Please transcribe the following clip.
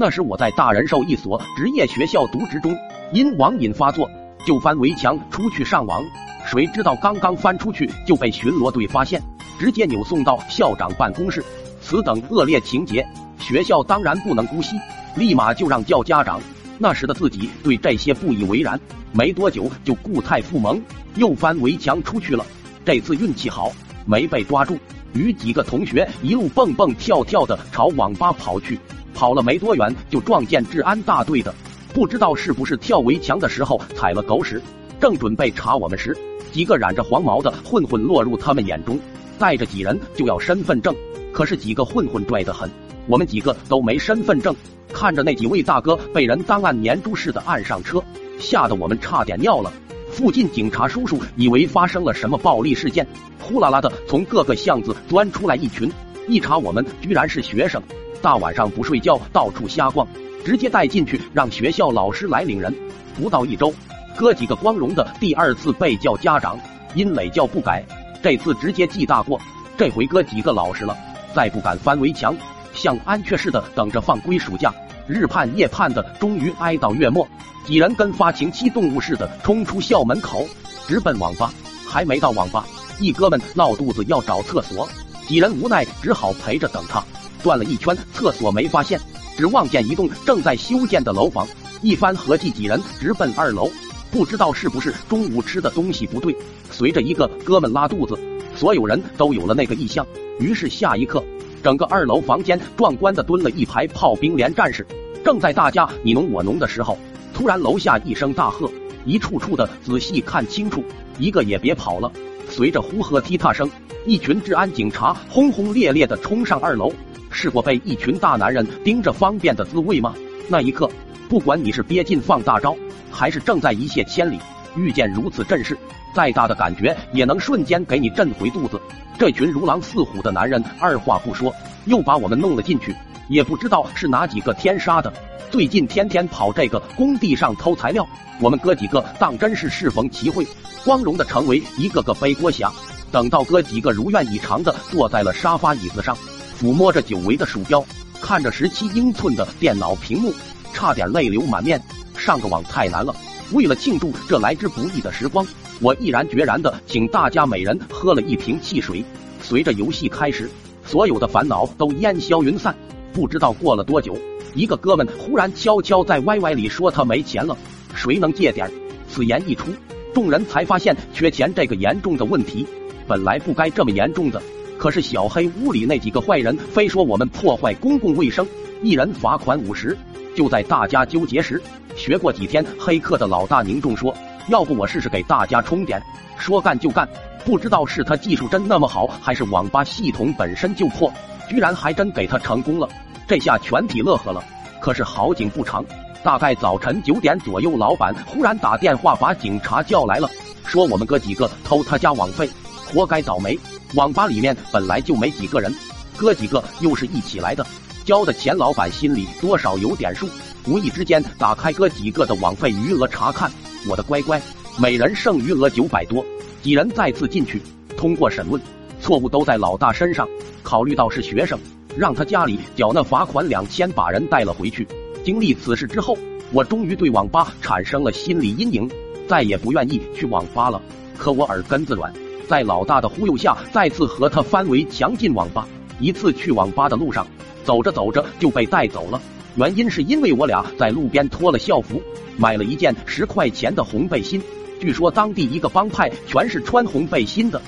那时我在大仁寿一所职业学校读职中，因网瘾发作，就翻围墙出去上网。谁知道刚刚翻出去就被巡逻队发现，直接扭送到校长办公室。此等恶劣情节，学校当然不能姑息，立马就让叫家长。那时的自己对这些不以为然，没多久就固态复萌，又翻围墙出去了。这次运气好，没被抓住，与几个同学一路蹦蹦跳跳的朝网吧跑去。跑了没多远，就撞见治安大队的，不知道是不是跳围墙的时候踩了狗屎，正准备查我们时，几个染着黄毛的混混落入他们眼中，带着几人就要身份证，可是几个混混拽得很，我们几个都没身份证。看着那几位大哥被人当案撵猪似的按上车，吓得我们差点尿了。附近警察叔叔以为发生了什么暴力事件，呼啦啦的从各个巷子钻出来一群，一查我们居然是学生，大晚上不睡觉到处瞎逛，直接带进去让学校老师来领人。不到一周，哥几个光荣的第二次被叫家长，因累教不改，这次直接记大过。这回哥几个老实了，再不敢翻围墙。像安雀似的等着放归暑假，日盼夜盼的，终于挨到月末，几人跟发情期动物似的冲出校门口，直奔网吧。还没到网吧，一哥们闹肚子要找厕所，几人无奈只好陪着等他。转了一圈，厕所没发现，只望见一栋正在修建的楼房。一番合计，几人直奔二楼。不知道是不是中午吃的东西不对，随着一个哥们拉肚子，所有人都有了那个意向。于是下一刻。整个二楼房间壮观的蹲了一排炮兵连战士，正在大家你侬我侬的时候，突然楼下一声大喝：“一处处的仔细看清楚，一个也别跑了！”随着呼喝踢踏声，一群治安警察轰轰烈烈的冲上二楼。试过被一群大男人盯着方便的滋味吗？那一刻，不管你是憋劲放大招，还是正在一泻千里，遇见如此阵势，再大的感觉也能瞬间给你震回肚子。这群如狼似虎的男人，二话不说，又把我们弄了进去。也不知道是哪几个天杀的，最近天天跑这个工地上偷材料。我们哥几个当真是适逢其会，光荣的成为一个个背锅侠。等到哥几个如愿以偿的坐在了沙发椅子上，抚摸着久违的鼠标，看着十七英寸的电脑屏幕，差点泪流满面。上个网太难了，为了庆祝这来之不易的时光。我毅然决然的请大家每人喝了一瓶汽水。随着游戏开始，所有的烦恼都烟消云散。不知道过了多久，一个哥们忽然悄悄在 YY 里说他没钱了，谁能借点？此言一出，众人才发现缺钱这个严重的问题，本来不该这么严重的。可是小黑屋里那几个坏人非说我们破坏公共卫生，一人罚款五十。就在大家纠结时，学过几天黑客的老大凝重说。要不我试试给大家充点，说干就干。不知道是他技术真那么好，还是网吧系统本身就破，居然还真给他成功了。这下全体乐呵了。可是好景不长，大概早晨九点左右，老板忽然打电话把警察叫来了，说我们哥几个偷他家网费，活该倒霉。网吧里面本来就没几个人，哥几个又是一起来的，交的钱老板心里多少有点数。无意之间打开哥几个的网费余额查看。我的乖乖，每人剩余额九百多。几人再次进去，通过审问，错误都在老大身上。考虑到是学生，让他家里缴纳罚款两千，把人带了回去。经历此事之后，我终于对网吧产生了心理阴影，再也不愿意去网吧了。可我耳根子软，在老大的忽悠下，再次和他翻围墙进网吧。一次去网吧的路上，走着走着就被带走了。原因是因为我俩在路边脱了校服，买了一件十块钱的红背心。据说当地一个帮派全是穿红背心的，